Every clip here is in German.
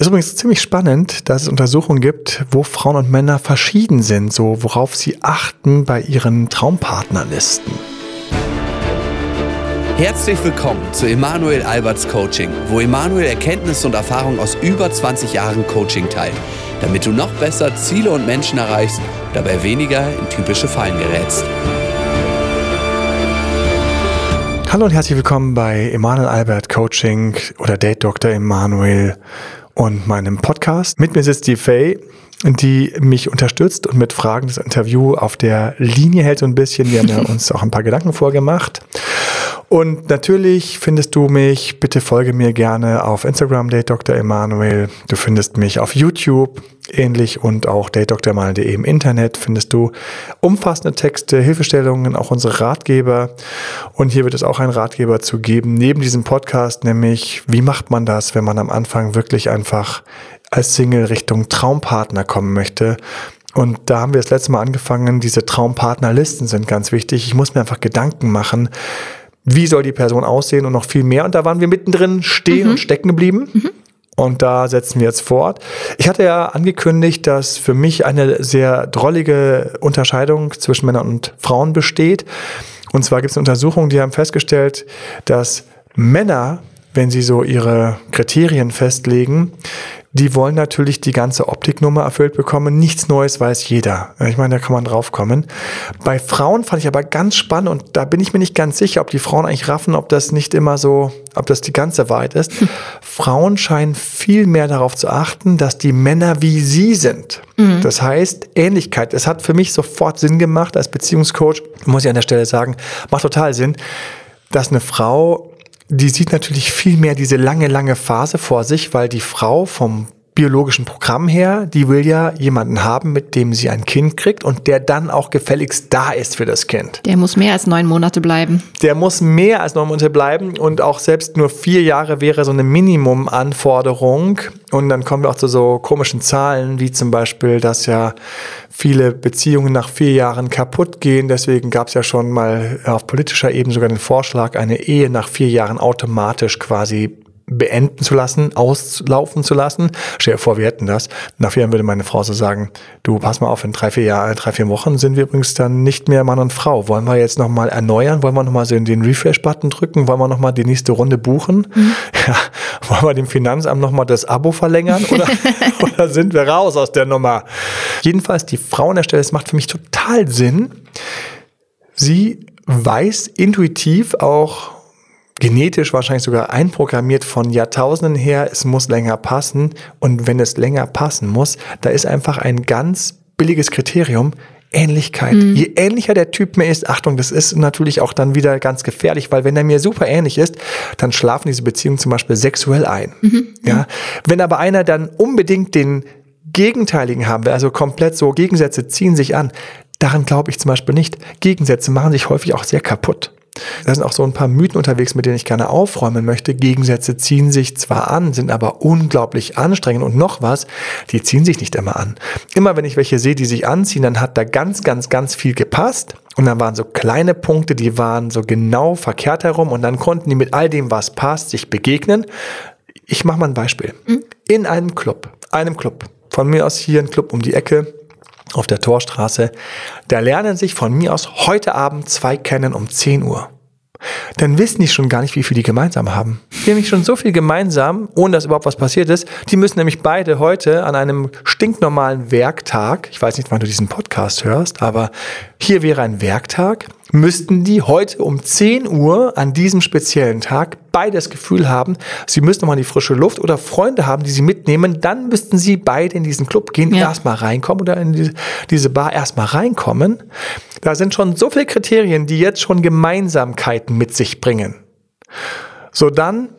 Ist übrigens ziemlich spannend, dass es Untersuchungen gibt, wo Frauen und Männer verschieden sind, so worauf sie achten bei ihren Traumpartnerlisten. Herzlich willkommen zu Emanuel Alberts Coaching, wo Emanuel Erkenntnisse und Erfahrung aus über 20 Jahren Coaching teilt, damit du noch besser Ziele und Menschen erreichst, dabei weniger in typische Fallen gerätst. Hallo und herzlich willkommen bei Emanuel Albert Coaching oder Date Dr. Emanuel und meinem Podcast. Mit mir sitzt die Faye, die mich unterstützt und mit Fragen das Interview auf der Linie hält so ein bisschen. Wir haben ja uns auch ein paar Gedanken vorgemacht. Und natürlich findest du mich, bitte folge mir gerne auf Instagram, Date Dr. Emanuel. Du findest mich auf YouTube ähnlich und auch datedoktormal.de im Internet findest du umfassende Texte, Hilfestellungen, auch unsere Ratgeber. Und hier wird es auch einen Ratgeber zu geben, neben diesem Podcast, nämlich wie macht man das, wenn man am Anfang wirklich einfach als Single Richtung Traumpartner kommen möchte. Und da haben wir das letzte Mal angefangen, diese Traumpartnerlisten sind ganz wichtig. Ich muss mir einfach Gedanken machen, wie soll die Person aussehen und noch viel mehr. Und da waren wir mittendrin stehen mhm. und stecken geblieben. Mhm. Und da setzen wir jetzt fort. Ich hatte ja angekündigt, dass für mich eine sehr drollige Unterscheidung zwischen Männern und Frauen besteht. Und zwar gibt es Untersuchungen, die haben festgestellt, dass Männer, wenn sie so ihre Kriterien festlegen, die wollen natürlich die ganze Optiknummer erfüllt bekommen. Nichts Neues weiß jeder. Ich meine, da kann man drauf kommen. Bei Frauen fand ich aber ganz spannend und da bin ich mir nicht ganz sicher, ob die Frauen eigentlich raffen, ob das nicht immer so, ob das die ganze Wahrheit ist. Frauen scheinen viel mehr darauf zu achten, dass die Männer wie sie sind. Mhm. Das heißt, Ähnlichkeit. Es hat für mich sofort Sinn gemacht als Beziehungscoach, muss ich an der Stelle sagen, macht total Sinn, dass eine Frau die sieht natürlich viel mehr diese lange, lange Phase vor sich, weil die Frau vom biologischen Programm her, die will ja jemanden haben, mit dem sie ein Kind kriegt und der dann auch gefälligst da ist für das Kind. Der muss mehr als neun Monate bleiben. Der muss mehr als neun Monate bleiben und auch selbst nur vier Jahre wäre so eine Minimumanforderung. Und dann kommen wir auch zu so komischen Zahlen, wie zum Beispiel, dass ja viele Beziehungen nach vier Jahren kaputt gehen. Deswegen gab es ja schon mal auf politischer Ebene sogar den Vorschlag, eine Ehe nach vier Jahren automatisch quasi beenden zu lassen, auslaufen zu lassen. Stell dir vor, wir hätten das. Nach vier Jahren würde meine Frau so sagen, du pass mal auf, in drei, vier Jahren, drei, vier Wochen sind wir übrigens dann nicht mehr Mann und Frau. Wollen wir jetzt nochmal erneuern? Wollen wir nochmal so in den Refresh-Button drücken? Wollen wir nochmal die nächste Runde buchen? Mhm. Ja, wollen wir dem Finanzamt nochmal das Abo verlängern? Oder, oder sind wir raus aus der Nummer? Jedenfalls, die Frau an der Stelle, es macht für mich total Sinn. Sie weiß intuitiv auch, genetisch wahrscheinlich sogar einprogrammiert von Jahrtausenden her, es muss länger passen. Und wenn es länger passen muss, da ist einfach ein ganz billiges Kriterium, Ähnlichkeit. Mhm. Je ähnlicher der Typ mir ist, Achtung, das ist natürlich auch dann wieder ganz gefährlich, weil wenn er mir super ähnlich ist, dann schlafen diese Beziehungen zum Beispiel sexuell ein. Mhm. Ja. Wenn aber einer dann unbedingt den Gegenteiligen haben will, also komplett so Gegensätze ziehen sich an, daran glaube ich zum Beispiel nicht. Gegensätze machen sich häufig auch sehr kaputt. Da sind auch so ein paar Mythen unterwegs, mit denen ich gerne aufräumen möchte. Gegensätze ziehen sich zwar an, sind aber unglaublich anstrengend und noch was, die ziehen sich nicht immer an. Immer wenn ich welche sehe, die sich anziehen, dann hat da ganz, ganz, ganz viel gepasst. Und dann waren so kleine Punkte, die waren so genau verkehrt herum und dann konnten die mit all dem, was passt, sich begegnen. Ich mache mal ein Beispiel. Mhm. In einem Club, einem Club, von mir aus hier ein Club um die Ecke, auf der Torstraße. Da lernen sich von mir aus heute Abend zwei kennen um 10 Uhr. Dann wissen die schon gar nicht, wie viel die gemeinsam haben. Die haben nämlich schon so viel gemeinsam, ohne dass überhaupt was passiert ist. Die müssen nämlich beide heute an einem stinknormalen Werktag, ich weiß nicht, wann du diesen Podcast hörst, aber hier wäre ein Werktag, müssten die heute um 10 Uhr an diesem speziellen Tag beide das Gefühl haben, sie müssen nochmal in die frische Luft oder Freunde haben, die sie mitnehmen, dann müssten sie beide in diesen Club gehen, ja. erstmal reinkommen oder in die, diese Bar erstmal reinkommen. Da sind schon so viele Kriterien, die jetzt schon Gemeinsamkeiten mit sich bringen. So dann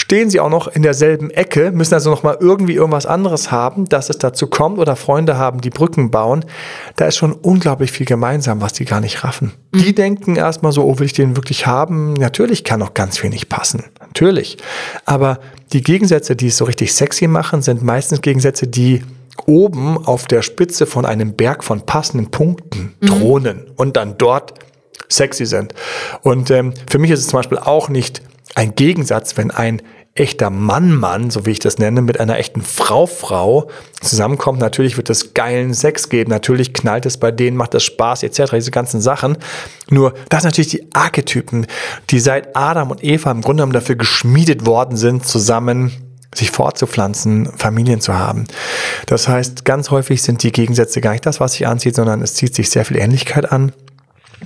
stehen sie auch noch in derselben Ecke, müssen also noch mal irgendwie irgendwas anderes haben, dass es dazu kommt oder Freunde haben, die Brücken bauen. Da ist schon unglaublich viel gemeinsam, was die gar nicht raffen. Mhm. Die denken erstmal so, oh, will ich den wirklich haben? Natürlich kann noch ganz viel nicht passen. Natürlich. Aber die Gegensätze, die es so richtig sexy machen, sind meistens Gegensätze, die oben auf der Spitze von einem Berg von passenden Punkten mhm. thronen und dann dort sexy sind. Und ähm, für mich ist es zum Beispiel auch nicht ein Gegensatz, wenn ein echter Mann-Mann, so wie ich das nenne, mit einer echten Frau-Frau zusammenkommt. Natürlich wird es geilen Sex geben, natürlich knallt es bei denen, macht es Spaß etc., diese ganzen Sachen. Nur, das sind natürlich die Archetypen, die seit Adam und Eva im Grunde genommen dafür geschmiedet worden sind, zusammen sich fortzupflanzen, Familien zu haben. Das heißt, ganz häufig sind die Gegensätze gar nicht das, was sich anzieht, sondern es zieht sich sehr viel Ähnlichkeit an.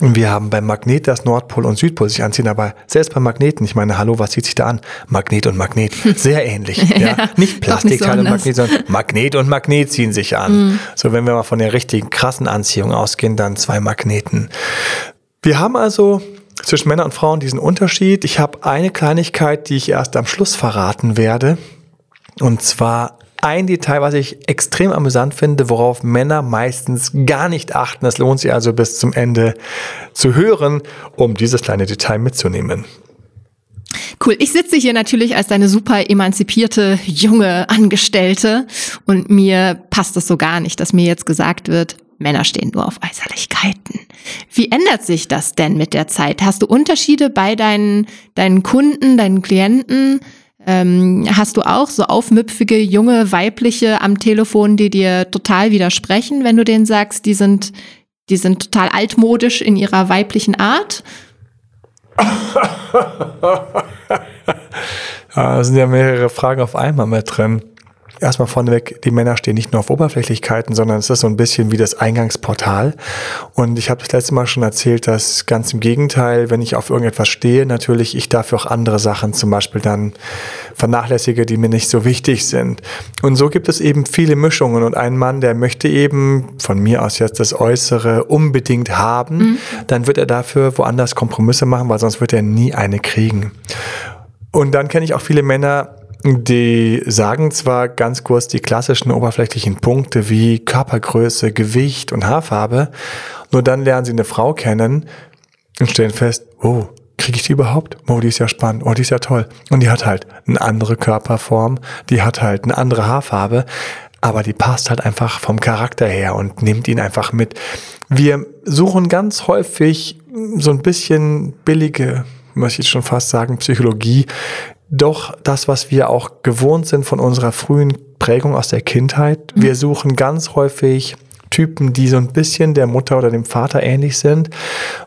Wir haben beim Magnet, das Nordpol und Südpol sich anziehen, aber selbst beim Magneten, ich meine, hallo, was zieht sich da an? Magnet und Magnet, sehr ähnlich. ja, ja nicht Plastikteil und Magnet, sondern Magnet und Magnet ziehen sich an. Mhm. So, wenn wir mal von der richtigen krassen Anziehung ausgehen, dann zwei Magneten. Wir haben also zwischen Männern und Frauen diesen Unterschied. Ich habe eine Kleinigkeit, die ich erst am Schluss verraten werde. Und zwar ein Detail, was ich extrem amüsant finde, worauf Männer meistens gar nicht achten. Es lohnt sich also bis zum Ende zu hören, um dieses kleine Detail mitzunehmen. Cool. Ich sitze hier natürlich als deine super emanzipierte junge Angestellte und mir passt es so gar nicht, dass mir jetzt gesagt wird, Männer stehen nur auf Äußerlichkeiten. Wie ändert sich das denn mit der Zeit? Hast du Unterschiede bei deinen, deinen Kunden, deinen Klienten? Ähm, hast du auch so aufmüpfige junge weibliche am Telefon, die dir total widersprechen, wenn du denen sagst, die sind, die sind total altmodisch in ihrer weiblichen Art? da sind ja mehrere Fragen auf einmal mit drin erstmal vorneweg, die Männer stehen nicht nur auf Oberflächlichkeiten, sondern es ist so ein bisschen wie das Eingangsportal. Und ich habe das letzte Mal schon erzählt, dass ganz im Gegenteil, wenn ich auf irgendetwas stehe, natürlich ich dafür auch andere Sachen zum Beispiel dann vernachlässige, die mir nicht so wichtig sind. Und so gibt es eben viele Mischungen. Und ein Mann, der möchte eben von mir aus jetzt das Äußere unbedingt haben, mhm. dann wird er dafür woanders Kompromisse machen, weil sonst wird er nie eine kriegen. Und dann kenne ich auch viele Männer, die sagen zwar ganz kurz die klassischen oberflächlichen Punkte wie Körpergröße, Gewicht und Haarfarbe, nur dann lernen sie eine Frau kennen und stellen fest, oh, kriege ich die überhaupt? Oh, die ist ja spannend, oh, die ist ja toll. Und die hat halt eine andere Körperform, die hat halt eine andere Haarfarbe, aber die passt halt einfach vom Charakter her und nimmt ihn einfach mit. Wir suchen ganz häufig so ein bisschen billige, möchte ich schon fast sagen, Psychologie doch das, was wir auch gewohnt sind von unserer frühen Prägung aus der Kindheit. Mhm. Wir suchen ganz häufig Typen, die so ein bisschen der Mutter oder dem Vater ähnlich sind.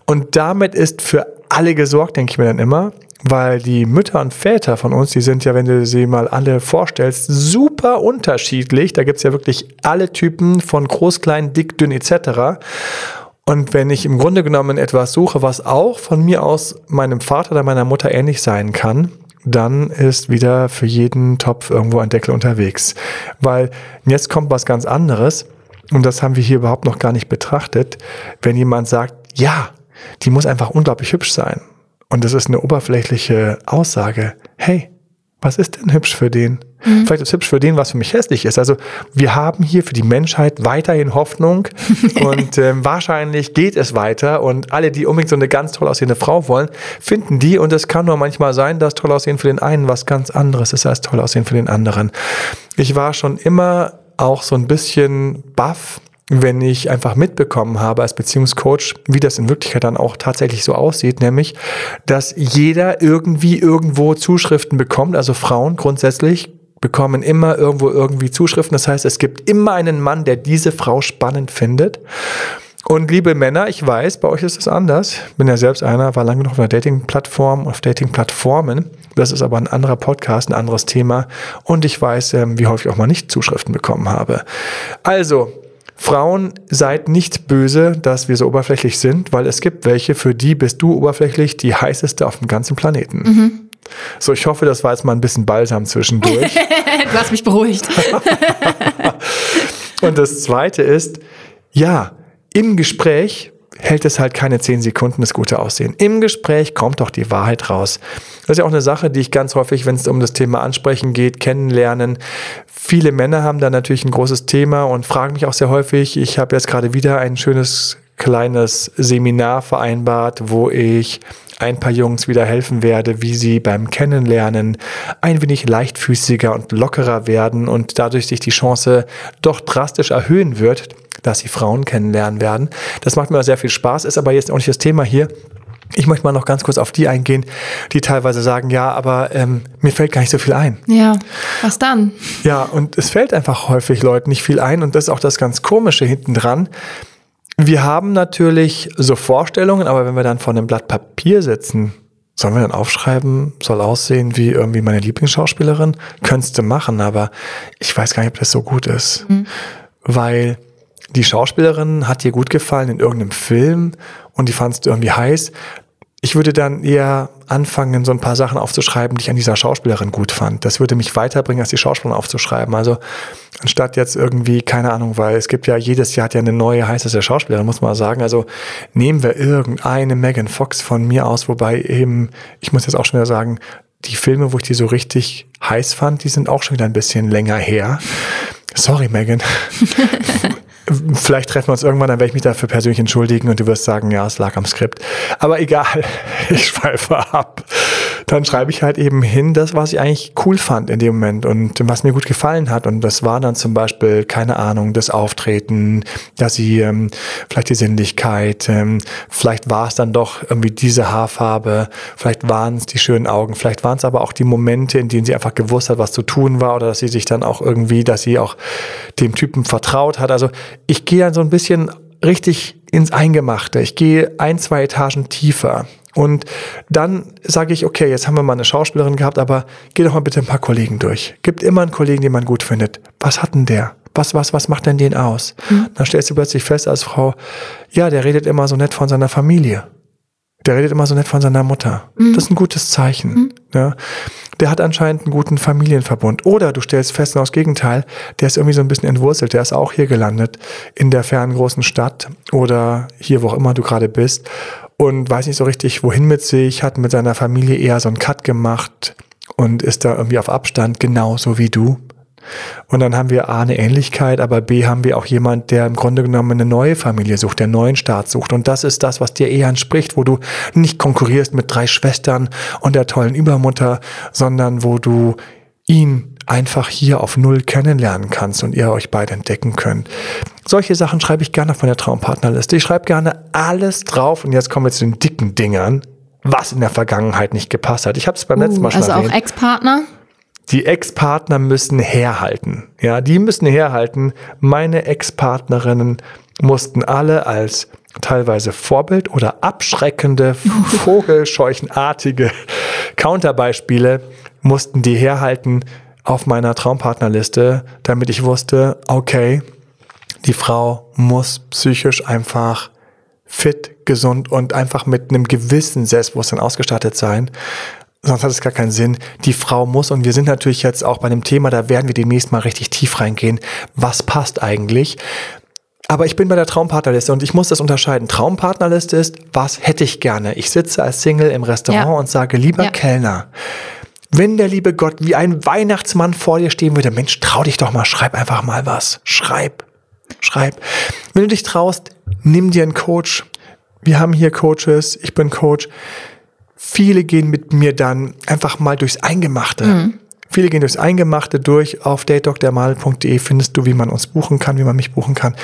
Und damit ist für alle gesorgt, denke ich mir dann immer, weil die Mütter und Väter von uns, die sind ja, wenn du sie mal alle vorstellst, super unterschiedlich. Da gibt's ja wirklich alle Typen von groß, klein, dick, dünn etc. Und wenn ich im Grunde genommen etwas suche, was auch von mir aus meinem Vater oder meiner Mutter ähnlich sein kann, dann ist wieder für jeden Topf irgendwo ein Deckel unterwegs. Weil jetzt kommt was ganz anderes und das haben wir hier überhaupt noch gar nicht betrachtet. Wenn jemand sagt, ja, die muss einfach unglaublich hübsch sein und das ist eine oberflächliche Aussage, hey, was ist denn hübsch für den? Mhm. Vielleicht ist hübsch für den, was für mich hässlich ist. Also wir haben hier für die Menschheit weiterhin Hoffnung und ähm, wahrscheinlich geht es weiter und alle, die unbedingt so eine ganz toll aussehende Frau wollen, finden die und es kann nur manchmal sein, dass toll aussehen für den einen was ganz anderes ist als toll aussehen für den anderen. Ich war schon immer auch so ein bisschen baff, wenn ich einfach mitbekommen habe als Beziehungscoach, wie das in Wirklichkeit dann auch tatsächlich so aussieht, nämlich, dass jeder irgendwie irgendwo Zuschriften bekommt, also Frauen grundsätzlich bekommen immer irgendwo irgendwie Zuschriften. Das heißt, es gibt immer einen Mann, der diese Frau spannend findet. Und liebe Männer, ich weiß, bei euch ist es anders. Bin ja selbst einer, war lange noch auf einer Dating-Plattform, auf Dating-Plattformen. Das ist aber ein anderer Podcast, ein anderes Thema. Und ich weiß, ähm, wie häufig auch mal nicht Zuschriften bekommen habe. Also, Frauen, seid nicht böse, dass wir so oberflächlich sind, weil es gibt welche, für die bist du oberflächlich die heißeste auf dem ganzen Planeten. Mhm. So, ich hoffe, das war jetzt mal ein bisschen balsam zwischendurch. du hast mich beruhigt. Und das zweite ist, ja, im Gespräch hält es halt keine zehn Sekunden das gute Aussehen. Im Gespräch kommt doch die Wahrheit raus. Das ist ja auch eine Sache, die ich ganz häufig, wenn es um das Thema Ansprechen geht, kennenlernen. Viele Männer haben da natürlich ein großes Thema und fragen mich auch sehr häufig. Ich habe jetzt gerade wieder ein schönes kleines Seminar vereinbart, wo ich ein paar Jungs wieder helfen werde, wie sie beim Kennenlernen ein wenig leichtfüßiger und lockerer werden und dadurch sich die Chance doch drastisch erhöhen wird, dass sie Frauen kennenlernen werden. Das macht mir sehr viel Spaß, ist aber jetzt auch nicht das Thema hier. Ich möchte mal noch ganz kurz auf die eingehen, die teilweise sagen, ja, aber ähm, mir fällt gar nicht so viel ein. Ja, was dann? Ja, und es fällt einfach häufig Leuten nicht viel ein und das ist auch das ganz Komische hinten dran. Wir haben natürlich so Vorstellungen, aber wenn wir dann vor einem Blatt Papier sitzen, sollen wir dann aufschreiben, soll aussehen wie irgendwie meine Lieblingsschauspielerin? Könntest du machen, aber ich weiß gar nicht, ob das so gut ist. Mhm. Weil die Schauspielerin hat dir gut gefallen in irgendeinem Film und die fandst du irgendwie heiß. Ich würde dann eher anfangen, so ein paar Sachen aufzuschreiben, die ich an dieser Schauspielerin gut fand. Das würde mich weiterbringen, als die Schauspielerin aufzuschreiben. Also anstatt jetzt irgendwie, keine Ahnung, weil es gibt ja jedes Jahr hat ja eine neue heißeste Schauspielerin, muss man sagen. Also nehmen wir irgendeine Megan Fox von mir aus, wobei eben, ich muss jetzt auch schon wieder sagen, die Filme, wo ich die so richtig heiß fand, die sind auch schon wieder ein bisschen länger her. Sorry, Megan. Vielleicht treffen wir uns irgendwann, dann werde ich mich dafür persönlich entschuldigen und du wirst sagen, ja, es lag am Skript. Aber egal, ich schweife ab. Dann schreibe ich halt eben hin das, was ich eigentlich cool fand in dem Moment und was mir gut gefallen hat. Und das war dann zum Beispiel, keine Ahnung, das Auftreten, dass sie ähm, vielleicht die Sinnlichkeit, ähm, vielleicht war es dann doch irgendwie diese Haarfarbe, vielleicht waren es die schönen Augen, vielleicht waren es aber auch die Momente, in denen sie einfach gewusst hat, was zu tun war oder dass sie sich dann auch irgendwie, dass sie auch dem Typen vertraut hat. Also ich gehe dann so ein bisschen richtig ins Eingemachte. Ich gehe ein, zwei Etagen tiefer. Und dann sage ich, okay, jetzt haben wir mal eine Schauspielerin gehabt, aber geh doch mal bitte ein paar Kollegen durch. Gibt immer einen Kollegen, den man gut findet. Was hat denn der? Was, was, was macht denn den aus? Mhm. Dann stellst du plötzlich fest als Frau, ja, der redet immer so nett von seiner Familie. Der redet immer so nett von seiner Mutter. Mhm. Das ist ein gutes Zeichen. Mhm. Ja. Der hat anscheinend einen guten Familienverbund. Oder du stellst fest, genau das Gegenteil, der ist irgendwie so ein bisschen entwurzelt. Der ist auch hier gelandet, in der fernen großen Stadt oder hier, wo auch immer du gerade bist. Und weiß nicht so richtig, wohin mit sich, hat mit seiner Familie eher so einen Cut gemacht und ist da irgendwie auf Abstand, genauso wie du. Und dann haben wir A eine Ähnlichkeit, aber B haben wir auch jemand, der im Grunde genommen eine neue Familie sucht, der einen neuen Staat sucht. Und das ist das, was dir eher entspricht, wo du nicht konkurrierst mit drei Schwestern und der tollen Übermutter, sondern wo du ihn einfach hier auf Null kennenlernen kannst und ihr euch beide entdecken könnt. Solche Sachen schreibe ich gerne von der Traumpartnerliste. Ich schreibe gerne alles drauf und jetzt kommen wir zu den dicken Dingern, was in der Vergangenheit nicht gepasst hat. Ich habe es beim uh, letzten Mal schon also erwähnt. Also auch Ex-Partner? Die Ex-Partner müssen herhalten. Ja, die müssen herhalten. Meine Ex-Partnerinnen mussten alle als teilweise Vorbild oder abschreckende, vogelscheuchenartige Counterbeispiele mussten die herhalten auf meiner Traumpartnerliste, damit ich wusste, okay, die Frau muss psychisch einfach fit, gesund und einfach mit einem gewissen Selbstbewusstsein ausgestattet sein sonst hat es gar keinen Sinn. Die Frau muss, und wir sind natürlich jetzt auch bei einem Thema, da werden wir demnächst mal richtig tief reingehen. Was passt eigentlich? Aber ich bin bei der Traumpartnerliste und ich muss das unterscheiden. Traumpartnerliste ist, was hätte ich gerne? Ich sitze als Single im Restaurant ja. und sage, lieber ja. Kellner, wenn der liebe Gott wie ein Weihnachtsmann vor dir stehen würde, Mensch, trau dich doch mal, schreib einfach mal was. Schreib, schreib. Wenn du dich traust, nimm dir einen Coach. Wir haben hier Coaches, ich bin Coach Viele gehen mit mir dann einfach mal durchs Eingemachte. Mhm. Viele gehen durchs Eingemachte durch. Auf datedokdermal.de findest du, wie man uns buchen kann, wie man mich buchen kann.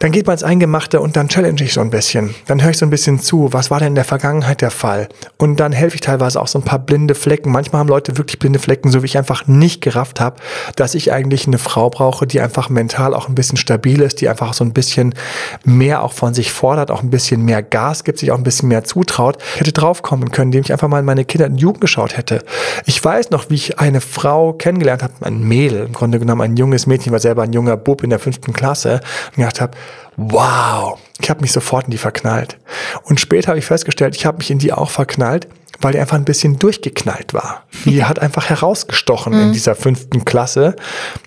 Dann geht man ins Eingemachte und dann challenge ich so ein bisschen. Dann höre ich so ein bisschen zu, was war denn in der Vergangenheit der Fall? Und dann helfe ich teilweise auch so ein paar blinde Flecken. Manchmal haben Leute wirklich blinde Flecken, so wie ich einfach nicht gerafft habe, dass ich eigentlich eine Frau brauche, die einfach mental auch ein bisschen stabil ist, die einfach so ein bisschen mehr auch von sich fordert, auch ein bisschen mehr Gas gibt, sich auch ein bisschen mehr zutraut. Ich hätte draufkommen können, indem ich einfach mal in meine Kinder und Jugend geschaut hätte. Ich weiß noch, wie ich eine Frau kennengelernt habe, ein Mädel, im Grunde genommen ein junges Mädchen, war selber ein junger Bub in der fünften Klasse und gedacht habe, wow, ich habe mich sofort in die verknallt. Und später habe ich festgestellt, ich habe mich in die auch verknallt, weil die einfach ein bisschen durchgeknallt war. Die hat einfach herausgestochen mhm. in dieser fünften Klasse.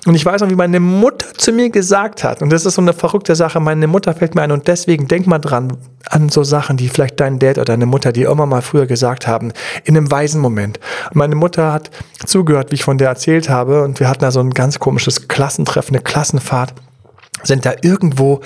Und ich weiß noch, wie meine Mutter zu mir gesagt hat, und das ist so eine verrückte Sache, meine Mutter fällt mir ein und deswegen denk mal dran, an so Sachen, die vielleicht dein Dad oder deine Mutter dir immer mal früher gesagt haben, in einem weisen Moment. Und meine Mutter hat zugehört, wie ich von der erzählt habe und wir hatten da so ein ganz komisches Klassentreffen, eine Klassenfahrt. Sind da irgendwo,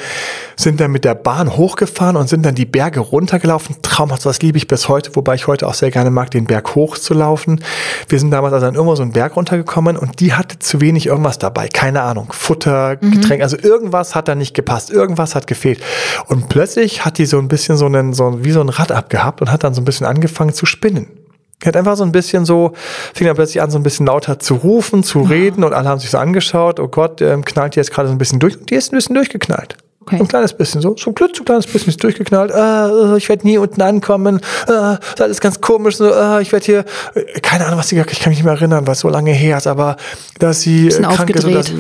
sind dann mit der Bahn hochgefahren und sind dann die Berge runtergelaufen. Traumhaft, was liebe ich bis heute, wobei ich heute auch sehr gerne mag, den Berg hochzulaufen. Wir sind damals also dann irgendwo so einen Berg runtergekommen und die hatte zu wenig irgendwas dabei. Keine Ahnung. Futter, mhm. Getränk, also irgendwas hat da nicht gepasst. Irgendwas hat gefehlt. Und plötzlich hat die so ein bisschen so einen, so wie so ein Rad abgehabt und hat dann so ein bisschen angefangen zu spinnen. Er hat einfach so ein bisschen so, fing dann plötzlich an, so ein bisschen lauter zu rufen, zu reden und alle haben sich so angeschaut, oh Gott, ähm, knallt die jetzt gerade so ein bisschen durch und die ist ein bisschen durchgeknallt. Okay. Ein kleines bisschen so, so ein klitzekleines bisschen ist durchgeknallt. Äh, ich werde nie unten ankommen. Äh, das ist alles ganz komisch. So, äh, ich werde hier, äh, keine Ahnung, was sie gesagt ich kann mich nicht mehr erinnern, was so lange her ist, aber dass sie äh, krank ist, dass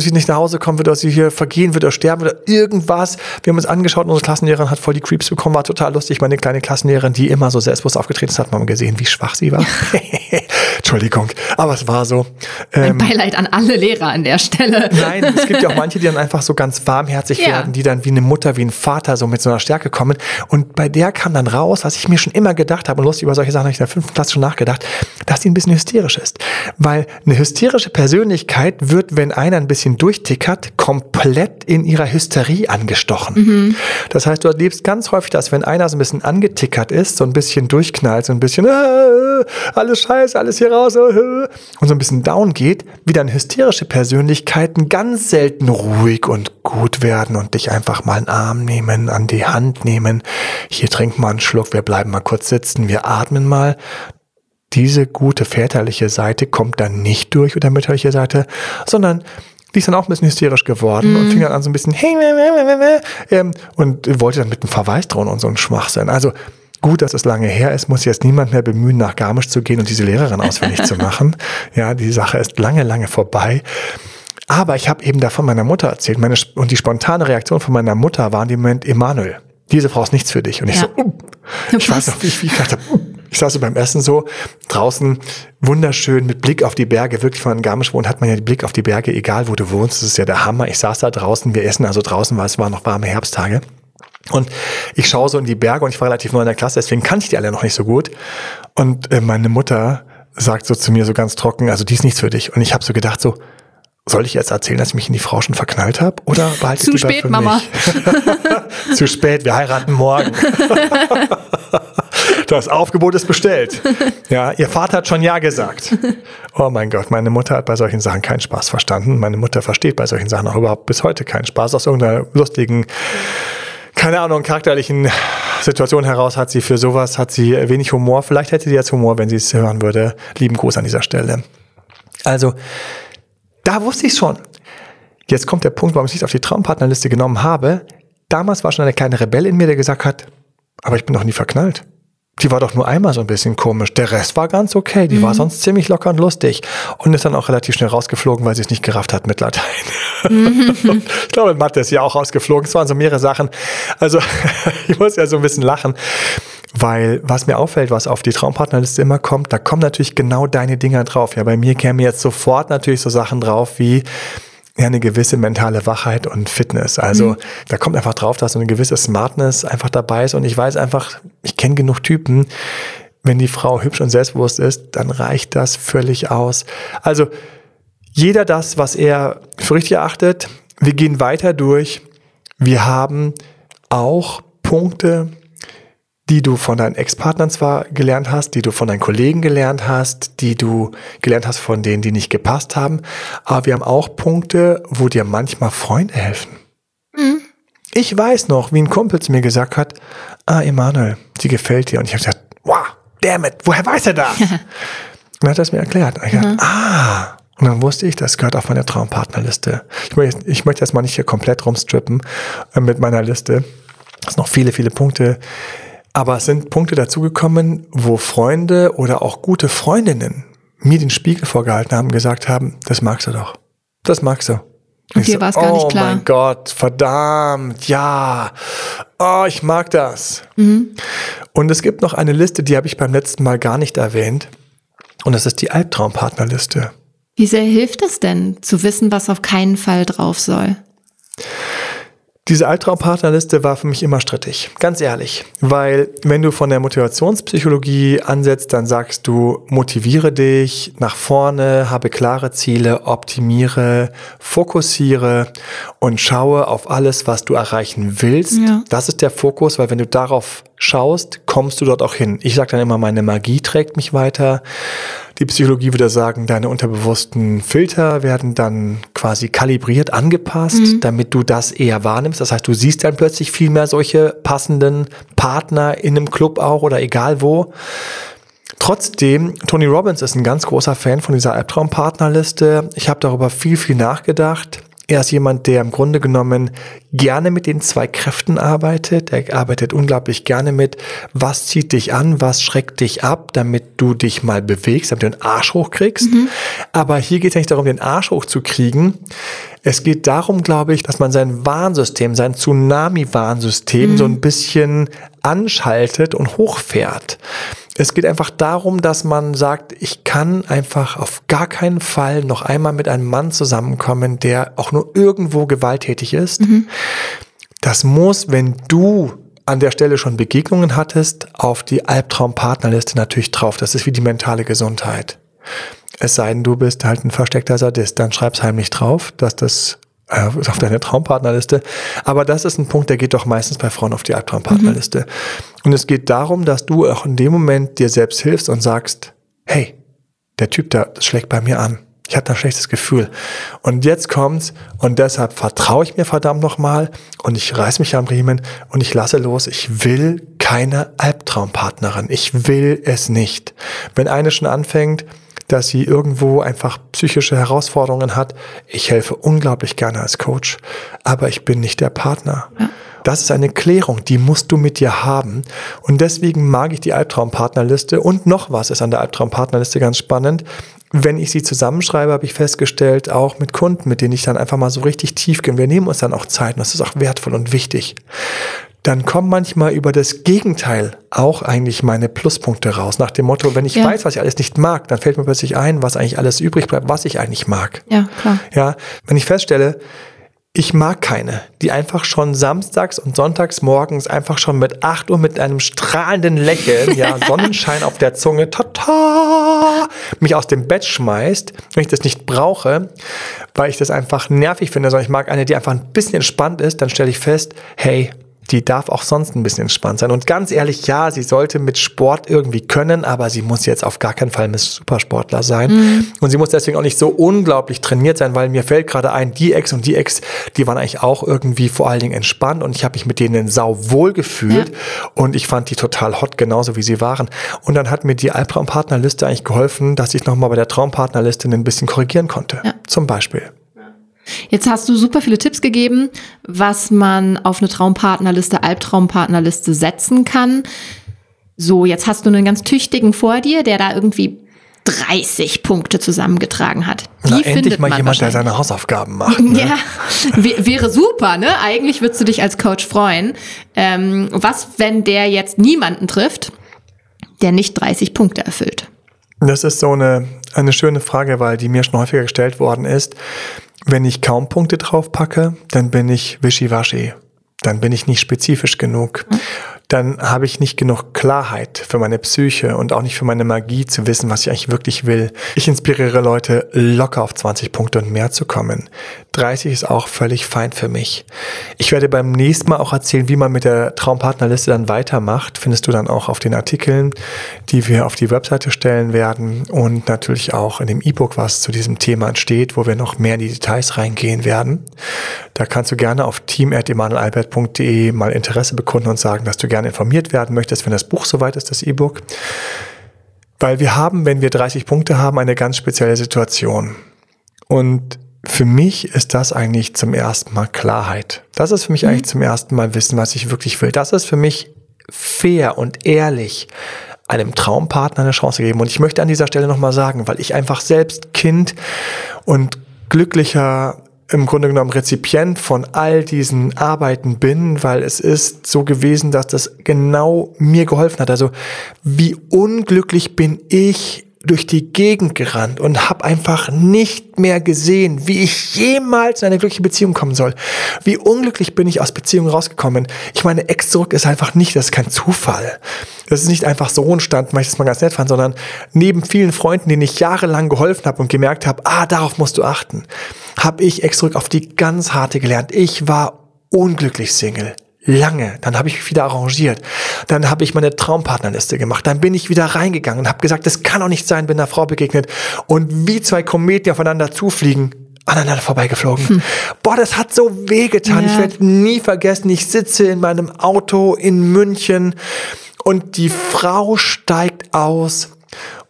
sie nicht nach Hause kommen wird, dass sie hier vergehen wird oder sterben wird, irgendwas. Wir haben uns angeschaut, unsere Klassenlehrerin hat voll die Creeps bekommen, war total lustig. Meine kleine Klassenlehrerin, die immer so selbstbewusst aufgetreten ist, hat man gesehen, wie schwach sie war. Entschuldigung, aber es war so. Ähm, mein Beileid an alle Lehrer an der Stelle. Nein, es gibt ja auch manche, die dann einfach so ganz warmherzig ja. werden die dann wie eine Mutter, wie ein Vater so mit so einer Stärke kommen. Und bei der kam dann raus, was ich mir schon immer gedacht habe, und lustig über solche Sachen habe ich in der fünften Klasse schon nachgedacht, dass die ein bisschen hysterisch ist. Weil eine hysterische Persönlichkeit wird, wenn einer ein bisschen durchtickert, komplett in ihrer Hysterie angestochen. Mhm. Das heißt, du erlebst ganz häufig, dass wenn einer so ein bisschen angetickert ist, so ein bisschen durchknallt, so ein bisschen äh, alles scheiße, alles hier raus äh, und so ein bisschen down geht, wie dann hysterische Persönlichkeiten ganz selten ruhig und gut werden und dich einfach mal einen Arm nehmen, an die Hand nehmen. Hier trink mal einen Schluck, wir bleiben mal kurz sitzen, wir atmen mal. Diese gute väterliche Seite kommt dann nicht durch oder mütterliche Seite, sondern die ist dann auch ein bisschen hysterisch geworden mm. und mhm. fing dann an so ein bisschen ähm, und wollte dann mit einem Verweis drohen und so ein Schwachsinn. Also gut, dass es lange her ist, muss jetzt niemand mehr bemühen, nach Garmisch zu gehen und diese Lehrerin auswendig zu machen. Ja, die Sache ist lange, lange vorbei. Aber ich habe eben da von meiner Mutter erzählt. Meine, und die spontane Reaktion von meiner Mutter war in dem Moment, Emanuel, diese Frau ist nichts für dich. Und ich ja. so, uh, ich weiß noch, wie ich, wie ich dachte, uh, ich saß so beim Essen so draußen, wunderschön mit Blick auf die Berge. Wirklich, in Garmisch wohnt, hat man ja den Blick auf die Berge, egal wo du wohnst. Das ist ja der Hammer. Ich saß da draußen, wir essen also draußen, weil es waren noch warme Herbsttage. Und ich schaue so in die Berge und ich war relativ neu in der Klasse, deswegen kannte ich die alle noch nicht so gut. Und äh, meine Mutter sagt so zu mir so ganz trocken, also die ist nichts für dich. Und ich habe so gedacht so, soll ich jetzt erzählen, dass ich mich in die Frau schon verknallt habe? Oder behalte Zu spät, Mama. Zu spät, wir heiraten morgen. das Aufgebot ist bestellt. Ja, ihr Vater hat schon Ja gesagt. Oh mein Gott, meine Mutter hat bei solchen Sachen keinen Spaß verstanden. Meine Mutter versteht bei solchen Sachen auch überhaupt bis heute keinen Spaß. Aus irgendeiner lustigen, keine Ahnung, charakterlichen Situation heraus hat sie für sowas, hat sie wenig Humor. Vielleicht hätte sie jetzt Humor, wenn sie es hören würde. Lieben Gruß an dieser Stelle. Also, da wusste ich schon. Jetzt kommt der Punkt, warum ich es nicht auf die Traumpartnerliste genommen habe. Damals war schon eine kleine Rebell in mir, der gesagt hat, aber ich bin doch nie verknallt. Die war doch nur einmal so ein bisschen komisch. Der Rest war ganz okay. Die mhm. war sonst ziemlich locker und lustig. Und ist dann auch relativ schnell rausgeflogen, weil sie es nicht gerafft hat mit Latein. Mhm. ich glaube, Mathe ist ja auch rausgeflogen. Es waren so mehrere Sachen. Also, ich muss ja so ein bisschen lachen. Weil was mir auffällt, was auf die Traumpartnerliste immer kommt, da kommen natürlich genau deine Dinger drauf. Ja, bei mir kämen jetzt sofort natürlich so Sachen drauf wie ja, eine gewisse mentale Wachheit und Fitness. Also mhm. da kommt einfach drauf, dass so eine gewisse Smartness einfach dabei ist. Und ich weiß einfach, ich kenne genug Typen, wenn die Frau hübsch und selbstbewusst ist, dann reicht das völlig aus. Also jeder das, was er für richtig erachtet. Wir gehen weiter durch. Wir haben auch Punkte, die du von deinen Ex-Partnern zwar gelernt hast, die du von deinen Kollegen gelernt hast, die du gelernt hast von denen, die nicht gepasst haben, aber wir haben auch Punkte, wo dir manchmal Freunde helfen. Mhm. Ich weiß noch, wie ein Kumpel zu mir gesagt hat, ah, Emanuel, sie gefällt dir. Und ich habe gesagt, wow, damn it, woher weiß er das? und er hat das mir erklärt. Und ich mhm. dachte, ah, und dann wusste ich, das gehört auf meine Traumpartnerliste. Ich möchte, ich möchte jetzt mal nicht hier komplett rumstrippen äh, mit meiner Liste. Es sind noch viele, viele Punkte, aber es sind Punkte dazugekommen, wo Freunde oder auch gute Freundinnen mir den Spiegel vorgehalten haben, gesagt haben, das magst du doch. Das magst du. Und dir war es gar nicht klar. Oh mein Gott, verdammt, ja. Oh, ich mag das. Mhm. Und es gibt noch eine Liste, die habe ich beim letzten Mal gar nicht erwähnt. Und das ist die Albtraumpartnerliste. Wie sehr hilft es denn, zu wissen, was auf keinen Fall drauf soll? Diese Albtraumpartnerliste war für mich immer strittig, ganz ehrlich. Weil wenn du von der Motivationspsychologie ansetzt, dann sagst du, motiviere dich nach vorne, habe klare Ziele, optimiere, fokussiere und schaue auf alles, was du erreichen willst. Ja. Das ist der Fokus, weil wenn du darauf schaust, kommst du dort auch hin. Ich sage dann immer, meine Magie trägt mich weiter. Die Psychologie würde sagen, deine unterbewussten Filter werden dann quasi kalibriert, angepasst, mhm. damit du das eher wahrnimmst. Das heißt, du siehst dann plötzlich viel mehr solche passenden Partner in einem Club auch oder egal wo. Trotzdem, Tony Robbins ist ein ganz großer Fan von dieser Albtraumpartnerliste. Ich habe darüber viel, viel nachgedacht. Er ist jemand, der im Grunde genommen gerne mit den zwei Kräften arbeitet. Er arbeitet unglaublich gerne mit, was zieht dich an, was schreckt dich ab, damit du dich mal bewegst, damit du den Arsch hochkriegst. Mhm. Aber hier geht es nicht darum, den Arsch hochzukriegen. Es geht darum, glaube ich, dass man sein Warnsystem, sein Tsunami-Warnsystem mhm. so ein bisschen anschaltet und hochfährt. Es geht einfach darum, dass man sagt, ich kann einfach auf gar keinen Fall noch einmal mit einem Mann zusammenkommen, der auch nur irgendwo gewalttätig ist. Mhm. Das muss, wenn du an der Stelle schon Begegnungen hattest, auf die Albtraumpartnerliste natürlich drauf. Das ist wie die mentale Gesundheit. Es sei denn, du bist halt ein versteckter Sadist, dann schreib's heimlich drauf, dass das auf deine Traumpartnerliste. Aber das ist ein Punkt, der geht doch meistens bei Frauen auf die Albtraumpartnerliste. Mhm. Und es geht darum, dass du auch in dem Moment dir selbst hilfst und sagst, hey, der Typ, der das schlägt bei mir an. Ich hatte ein schlechtes Gefühl. Und jetzt kommt's und deshalb vertraue ich mir verdammt nochmal und ich reiß mich am Riemen und ich lasse los. Ich will keine Albtraumpartnerin. Ich will es nicht. Wenn eine schon anfängt, dass sie irgendwo einfach psychische Herausforderungen hat. Ich helfe unglaublich gerne als Coach, aber ich bin nicht der Partner. Ja. Das ist eine Klärung, die musst du mit dir haben. Und deswegen mag ich die Albtraumpartnerliste. Und noch was ist an der Albtraumpartnerliste ganz spannend. Wenn ich sie zusammenschreibe, habe ich festgestellt, auch mit Kunden, mit denen ich dann einfach mal so richtig tief gehe. Wir nehmen uns dann auch Zeit und das ist auch wertvoll und wichtig dann kommen manchmal über das Gegenteil auch eigentlich meine Pluspunkte raus. Nach dem Motto, wenn ich ja. weiß, was ich alles nicht mag, dann fällt mir plötzlich ein, was eigentlich alles übrig bleibt, was ich eigentlich mag. Ja, klar. Ja, wenn ich feststelle, ich mag keine, die einfach schon samstags und sonntags morgens einfach schon mit 8 Uhr mit einem strahlenden Lächeln, ja, Sonnenschein auf der Zunge, tata, mich aus dem Bett schmeißt, wenn ich das nicht brauche, weil ich das einfach nervig finde, sondern ich mag eine, die einfach ein bisschen entspannt ist, dann stelle ich fest, hey, die darf auch sonst ein bisschen entspannt sein. Und ganz ehrlich, ja, sie sollte mit Sport irgendwie können, aber sie muss jetzt auf gar keinen Fall ein Supersportler sein. Mhm. Und sie muss deswegen auch nicht so unglaublich trainiert sein, weil mir fällt gerade ein, die Ex und die Ex, die waren eigentlich auch irgendwie vor allen Dingen entspannt und ich habe mich mit denen sau wohl gefühlt ja. und ich fand die total hot, genauso wie sie waren. Und dann hat mir die Albtraumpartnerliste eigentlich geholfen, dass ich nochmal bei der Traumpartnerliste ein bisschen korrigieren konnte. Ja. Zum Beispiel. Jetzt hast du super viele Tipps gegeben, was man auf eine Traumpartnerliste, Albtraumpartnerliste setzen kann. So, jetzt hast du einen ganz tüchtigen vor dir, der da irgendwie 30 Punkte zusammengetragen hat. Die Na, endlich mal jemand, der seine Hausaufgaben macht. Ne? Ja, wäre super, ne? Eigentlich würdest du dich als Coach freuen. Ähm, was, wenn der jetzt niemanden trifft, der nicht 30 Punkte erfüllt? Das ist so eine, eine schöne Frage, weil die mir schon häufiger gestellt worden ist. Wenn ich kaum Punkte drauf packe, dann bin ich wischiwaschi. Dann bin ich nicht spezifisch genug. Dann habe ich nicht genug Klarheit für meine Psyche und auch nicht für meine Magie zu wissen, was ich eigentlich wirklich will. Ich inspiriere Leute, locker auf 20 Punkte und mehr zu kommen. 30 ist auch völlig fein für mich. Ich werde beim nächsten Mal auch erzählen, wie man mit der Traumpartnerliste dann weitermacht. Findest du dann auch auf den Artikeln, die wir auf die Webseite stellen werden und natürlich auch in dem E-Book, was zu diesem Thema entsteht, wo wir noch mehr in die Details reingehen werden. Da kannst du gerne auf team.emanuelalbert.de mal Interesse bekunden und sagen, dass du gerne informiert werden möchtest, wenn das Buch soweit ist, das E-Book. Weil wir haben, wenn wir 30 Punkte haben, eine ganz spezielle Situation. Und für mich ist das eigentlich zum ersten Mal Klarheit. Das ist für mich mhm. eigentlich zum ersten Mal Wissen, was ich wirklich will. Das ist für mich fair und ehrlich einem Traumpartner eine Chance geben. Und ich möchte an dieser Stelle nochmal sagen, weil ich einfach selbst Kind und glücklicher im Grunde genommen Rezipient von all diesen Arbeiten bin, weil es ist so gewesen, dass das genau mir geholfen hat. Also wie unglücklich bin ich durch die Gegend gerannt und habe einfach nicht mehr gesehen, wie ich jemals in eine glückliche Beziehung kommen soll. Wie unglücklich bin ich aus Beziehungen rausgekommen. Ich meine, Ex zurück ist einfach nicht, das ist kein Zufall. Das ist nicht einfach so entstanden, weil ich das mal ganz nett fand, sondern neben vielen Freunden, denen ich jahrelang geholfen habe und gemerkt habe, ah, darauf musst du achten, habe ich Ex zurück auf die ganz harte gelernt. Ich war unglücklich Single lange. Dann habe ich mich wieder arrangiert. Dann habe ich meine Traumpartnerliste gemacht. Dann bin ich wieder reingegangen und habe gesagt, das kann doch nicht sein, bin einer Frau begegnet und wie zwei Kometen aufeinander zufliegen, aneinander vorbeigeflogen. Hm. Boah, das hat so wehgetan. Ja. Ich werde nie vergessen, ich sitze in meinem Auto in München und die Frau steigt aus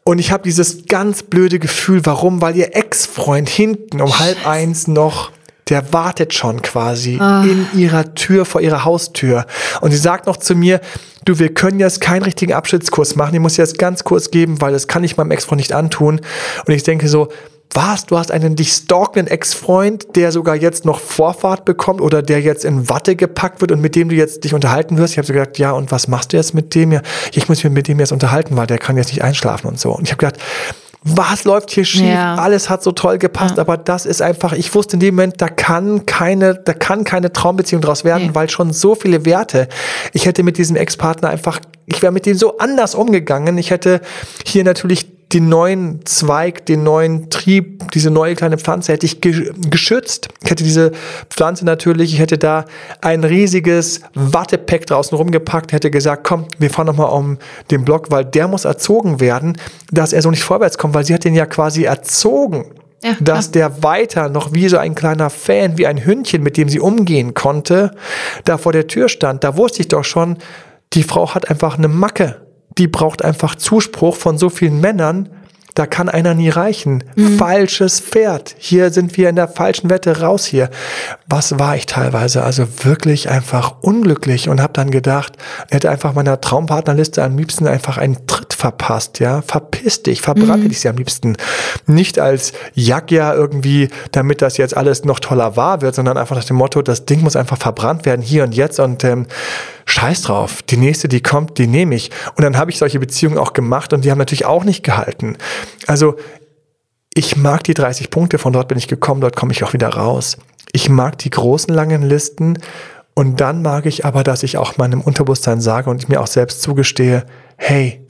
und ich habe dieses ganz blöde Gefühl, warum? Weil ihr Ex-Freund hinten um halb eins noch der wartet schon quasi ah. in ihrer Tür, vor ihrer Haustür. Und sie sagt noch zu mir, du, wir können jetzt keinen richtigen Abschiedskurs machen, ich muss jetzt ganz kurz geben, weil das kann ich meinem Ex-Freund nicht antun. Und ich denke so, was, du hast einen dich stalkenden Ex-Freund, der sogar jetzt noch Vorfahrt bekommt oder der jetzt in Watte gepackt wird und mit dem du jetzt dich unterhalten wirst. Ich habe so gedacht, ja, und was machst du jetzt mit dem? Ja, ich muss mich mit dem jetzt unterhalten, weil der kann jetzt nicht einschlafen und so. Und ich habe gedacht, was läuft hier schief? Ja. Alles hat so toll gepasst, ja. aber das ist einfach, ich wusste in dem Moment, da kann keine, da kann keine Traumbeziehung draus werden, nee. weil schon so viele Werte. Ich hätte mit diesem Ex-Partner einfach, ich wäre mit dem so anders umgegangen. Ich hätte hier natürlich den neuen Zweig, den neuen Trieb, diese neue kleine Pflanze hätte ich geschützt. Ich hätte diese Pflanze natürlich, ich hätte da ein riesiges Wattepack draußen rumgepackt, hätte gesagt, komm, wir fahren nochmal um den Block, weil der muss erzogen werden, dass er so nicht vorwärts kommt, weil sie hat den ja quasi erzogen. Ja, dass der weiter noch wie so ein kleiner Fan, wie ein Hündchen, mit dem sie umgehen konnte, da vor der Tür stand. Da wusste ich doch schon, die Frau hat einfach eine Macke die braucht einfach Zuspruch von so vielen Männern, da kann einer nie reichen. Mhm. Falsches Pferd. Hier sind wir in der falschen Wette raus hier. Was war ich teilweise? Also wirklich einfach unglücklich und habe dann gedacht, er hätte einfach meiner Traumpartnerliste am liebsten einfach einen Tritt verpasst, ja. Verpiss dich, verbrannte mhm. dich sie am liebsten. Nicht als Jagja irgendwie, damit das jetzt alles noch toller wahr wird, sondern einfach nach dem Motto, das Ding muss einfach verbrannt werden, hier und jetzt und ähm, scheiß drauf, die nächste, die kommt, die nehme ich. Und dann habe ich solche Beziehungen auch gemacht und die haben natürlich auch nicht gehalten. Also ich mag die 30 Punkte, von dort bin ich gekommen, dort komme ich auch wieder raus. Ich mag die großen, langen Listen und dann mag ich aber, dass ich auch meinem Unterbewusstsein sage und ich mir auch selbst zugestehe, hey,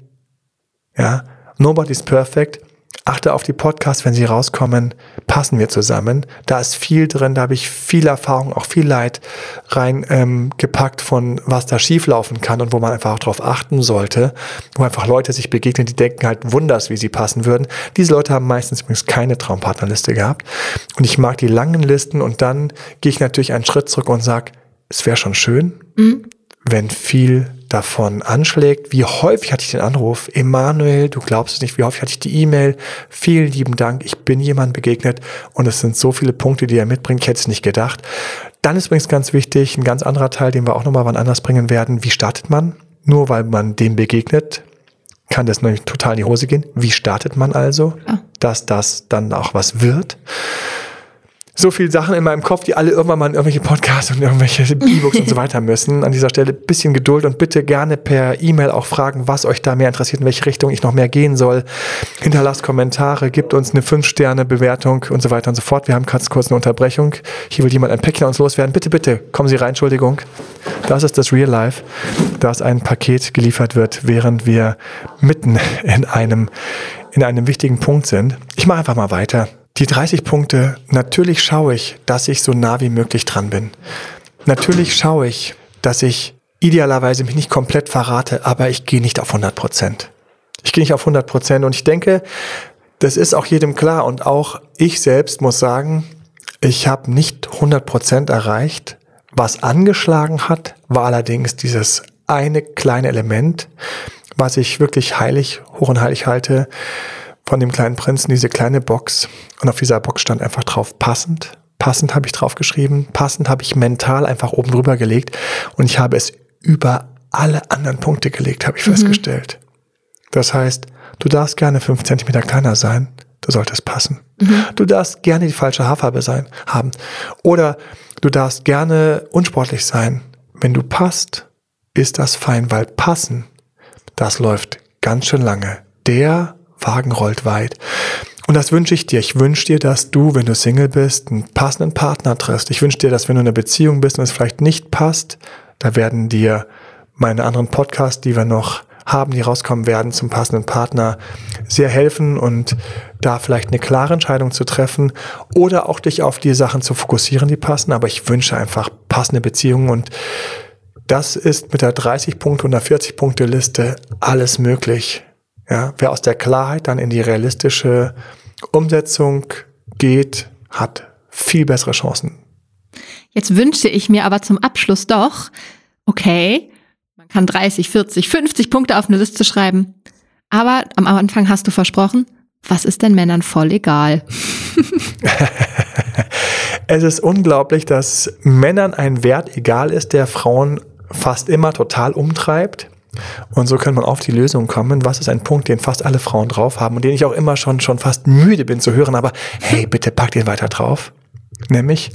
ja, nobody's perfect, Achte auf die Podcasts, wenn sie rauskommen, passen wir zusammen. Da ist viel drin, da habe ich viel Erfahrung, auch viel Leid rein ähm, gepackt von was da schieflaufen kann und wo man einfach auch drauf achten sollte, wo einfach Leute sich begegnen, die denken halt wunders, wie sie passen würden. Diese Leute haben meistens übrigens keine Traumpartnerliste gehabt und ich mag die langen Listen und dann gehe ich natürlich einen Schritt zurück und sage, es wäre schon schön, mhm. wenn viel davon anschlägt. Wie häufig hatte ich den Anruf? Emanuel, du glaubst es nicht, wie häufig hatte ich die E-Mail? Vielen lieben Dank, ich bin jemandem begegnet und es sind so viele Punkte, die er mitbringt, ich hätte es nicht gedacht. Dann ist übrigens ganz wichtig, ein ganz anderer Teil, den wir auch nochmal wann anders bringen werden. Wie startet man? Nur weil man dem begegnet, kann das nämlich total in die Hose gehen. Wie startet man also, ja. dass das dann auch was wird? So viele Sachen in meinem Kopf, die alle irgendwann mal in irgendwelche Podcasts und irgendwelche E-Books und so weiter müssen. An dieser Stelle bisschen Geduld und bitte gerne per E-Mail auch fragen, was euch da mehr interessiert, in welche Richtung ich noch mehr gehen soll. Hinterlasst Kommentare, gebt uns eine 5-Sterne-Bewertung und so weiter und so fort. Wir haben ganz kurz eine Unterbrechung. Hier will jemand ein Päckchen uns loswerden. Bitte, bitte, kommen Sie rein, Entschuldigung. Das ist das Real Life, dass ein Paket geliefert wird, während wir mitten in einem, in einem wichtigen Punkt sind. Ich mache einfach mal weiter. Die 30 Punkte, natürlich schaue ich, dass ich so nah wie möglich dran bin. Natürlich schaue ich, dass ich idealerweise mich nicht komplett verrate, aber ich gehe nicht auf 100 Prozent. Ich gehe nicht auf 100 Prozent und ich denke, das ist auch jedem klar und auch ich selbst muss sagen, ich habe nicht 100 Prozent erreicht. Was angeschlagen hat, war allerdings dieses eine kleine Element, was ich wirklich heilig, hoch und heilig halte, von dem kleinen Prinzen diese kleine Box und auf dieser Box stand einfach drauf passend. Passend habe ich drauf geschrieben, passend habe ich mental einfach oben drüber gelegt und ich habe es über alle anderen Punkte gelegt, habe ich mhm. festgestellt. Das heißt, du darfst gerne fünf Zentimeter kleiner sein, du solltest passen. Mhm. Du darfst gerne die falsche Haarfarbe sein, haben. Oder du darfst gerne unsportlich sein. Wenn du passt, ist das fein, weil passen, das läuft ganz schön lange. Der Wagen rollt weit. Und das wünsche ich dir. Ich wünsche dir, dass du, wenn du Single bist, einen passenden Partner triffst. Ich wünsche dir, dass wenn du in einer Beziehung bist und es vielleicht nicht passt, da werden dir meine anderen Podcasts, die wir noch haben, die rauskommen werden, zum passenden Partner sehr helfen und da vielleicht eine klare Entscheidung zu treffen oder auch dich auf die Sachen zu fokussieren, die passen. Aber ich wünsche einfach passende Beziehungen und das ist mit der 30 Punkte und der 40 Punkte Liste alles möglich. Ja, wer aus der Klarheit dann in die realistische Umsetzung geht, hat viel bessere Chancen. Jetzt wünsche ich mir aber zum Abschluss doch, okay, man kann 30, 40, 50 Punkte auf eine Liste schreiben. Aber am Anfang hast du versprochen, was ist denn Männern voll egal? es ist unglaublich, dass Männern ein Wert egal ist, der Frauen fast immer total umtreibt. Und so kann man auf die Lösung kommen. Was ist ein Punkt, den fast alle Frauen drauf haben und den ich auch immer schon, schon fast müde bin zu hören, aber hey, bitte pack den weiter drauf. Nämlich,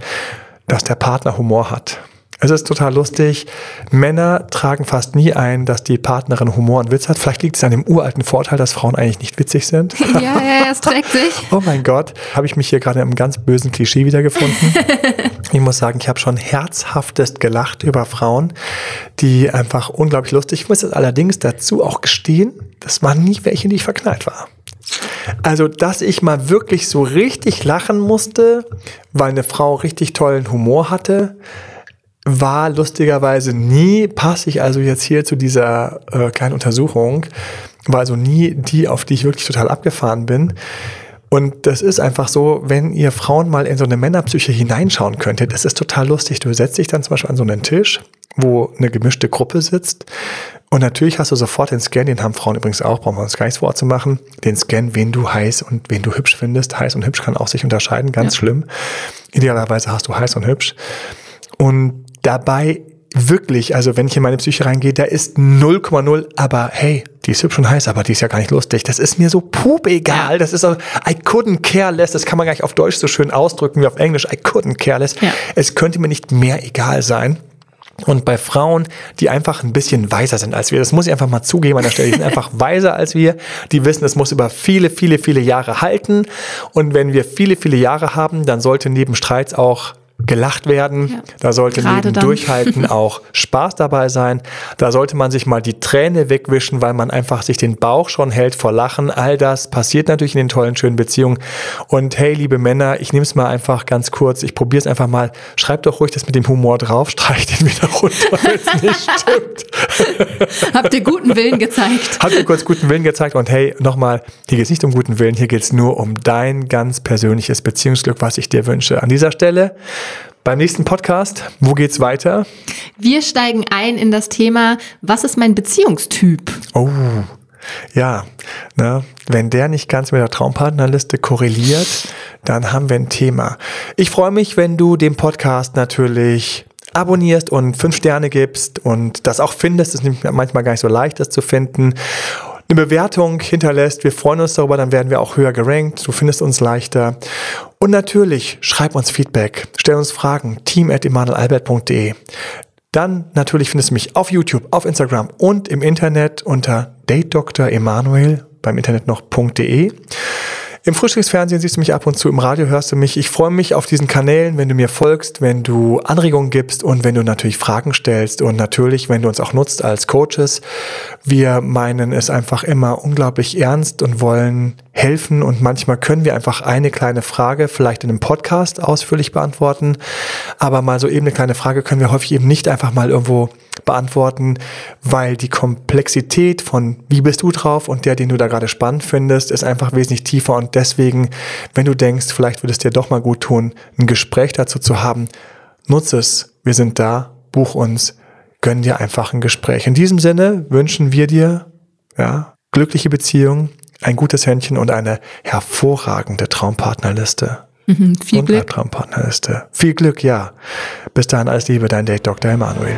dass der Partner Humor hat. Es ist total lustig. Männer tragen fast nie ein, dass die Partnerin Humor und Witz hat. Vielleicht liegt es an dem uralten Vorteil, dass Frauen eigentlich nicht witzig sind. Ja, ja, es trägt sich. oh mein Gott, habe ich mich hier gerade im ganz bösen Klischee wiedergefunden. ich muss sagen, ich habe schon herzhaftest gelacht über Frauen, die einfach unglaublich lustig. Ich muss jetzt allerdings dazu auch gestehen, das waren nie welche, die ich verknallt war. Also, dass ich mal wirklich so richtig lachen musste, weil eine Frau richtig tollen Humor hatte, war lustigerweise nie, passe ich also jetzt hier zu dieser äh, kleinen Untersuchung, war also nie die, auf die ich wirklich total abgefahren bin. Und das ist einfach so, wenn ihr Frauen mal in so eine Männerpsyche hineinschauen könntet, das ist total lustig. Du setzt dich dann zum Beispiel an so einen Tisch, wo eine gemischte Gruppe sitzt. Und natürlich hast du sofort den Scan, den haben Frauen übrigens auch, brauchen wir uns gar nichts vorzumachen. Den Scan, wen du heiß und wen du hübsch findest. Heiß und hübsch kann auch sich unterscheiden, ganz ja. schlimm. Idealerweise hast du heiß und hübsch. Und dabei wirklich, also wenn ich in meine Psyche reingehe, da ist 0,0, aber hey, die ist hübsch und heiß, aber die ist ja gar nicht lustig. Das ist mir so pup egal. Das ist so, I couldn't care less. Das kann man gar nicht auf Deutsch so schön ausdrücken wie auf Englisch. I couldn't care less. Ja. Es könnte mir nicht mehr egal sein. Und bei Frauen, die einfach ein bisschen weiser sind als wir, das muss ich einfach mal zugeben an der Stelle, die sind einfach weiser als wir, die wissen, es muss über viele, viele, viele Jahre halten. Und wenn wir viele, viele Jahre haben, dann sollte neben Streits auch gelacht werden. Ja. Da sollte Gerade neben dann. Durchhalten auch Spaß dabei sein. Da sollte man sich mal die Träne wegwischen, weil man einfach sich den Bauch schon hält vor Lachen. All das passiert natürlich in den tollen, schönen Beziehungen. Und hey, liebe Männer, ich nehme es mal einfach ganz kurz. Ich probiere es einfach mal. Schreibt doch ruhig das mit dem Humor drauf. Streicht den wieder runter, wenn es nicht stimmt. Habt ihr guten Willen gezeigt? Habt ihr kurz guten Willen gezeigt. Und hey, nochmal, hier geht es nicht um guten Willen. Hier geht es nur um dein ganz persönliches Beziehungsglück, was ich dir wünsche. An dieser Stelle beim nächsten Podcast, wo geht's weiter? Wir steigen ein in das Thema, was ist mein Beziehungstyp? Oh, ja, ne, wenn der nicht ganz mit der Traumpartnerliste korreliert, dann haben wir ein Thema. Ich freue mich, wenn du den Podcast natürlich abonnierst und fünf Sterne gibst und das auch findest. Es ist manchmal gar nicht so leicht, das zu finden eine Bewertung hinterlässt. Wir freuen uns darüber, dann werden wir auch höher gerankt. Du findest uns leichter. Und natürlich, schreib uns Feedback, stell uns Fragen, team at emanuelalbert.de. Dann natürlich findest du mich auf YouTube, auf Instagram und im Internet unter Date Dr. Emanuel, beim Internet noch.de. Im Frühstücksfernsehen siehst du mich ab und zu, im Radio hörst du mich. Ich freue mich auf diesen Kanälen, wenn du mir folgst, wenn du Anregungen gibst und wenn du natürlich Fragen stellst und natürlich, wenn du uns auch nutzt als Coaches. Wir meinen es einfach immer unglaublich ernst und wollen helfen und manchmal können wir einfach eine kleine Frage vielleicht in einem Podcast ausführlich beantworten, aber mal so eben eine kleine Frage können wir häufig eben nicht einfach mal irgendwo beantworten, weil die Komplexität von wie bist du drauf und der, den du da gerade spannend findest, ist einfach wesentlich tiefer und deswegen, wenn du denkst, vielleicht würde es dir doch mal gut tun, ein Gespräch dazu zu haben, nutze es. Wir sind da, buch uns, gönn dir einfach ein Gespräch. In diesem Sinne wünschen wir dir, ja, glückliche Beziehungen, ein gutes Händchen und eine hervorragende Traumpartnerliste. Mhm, viel und Glück. Traumpartnerliste. Viel Glück, ja. Bis dahin alles Liebe, dein Date Dr. Emanuel.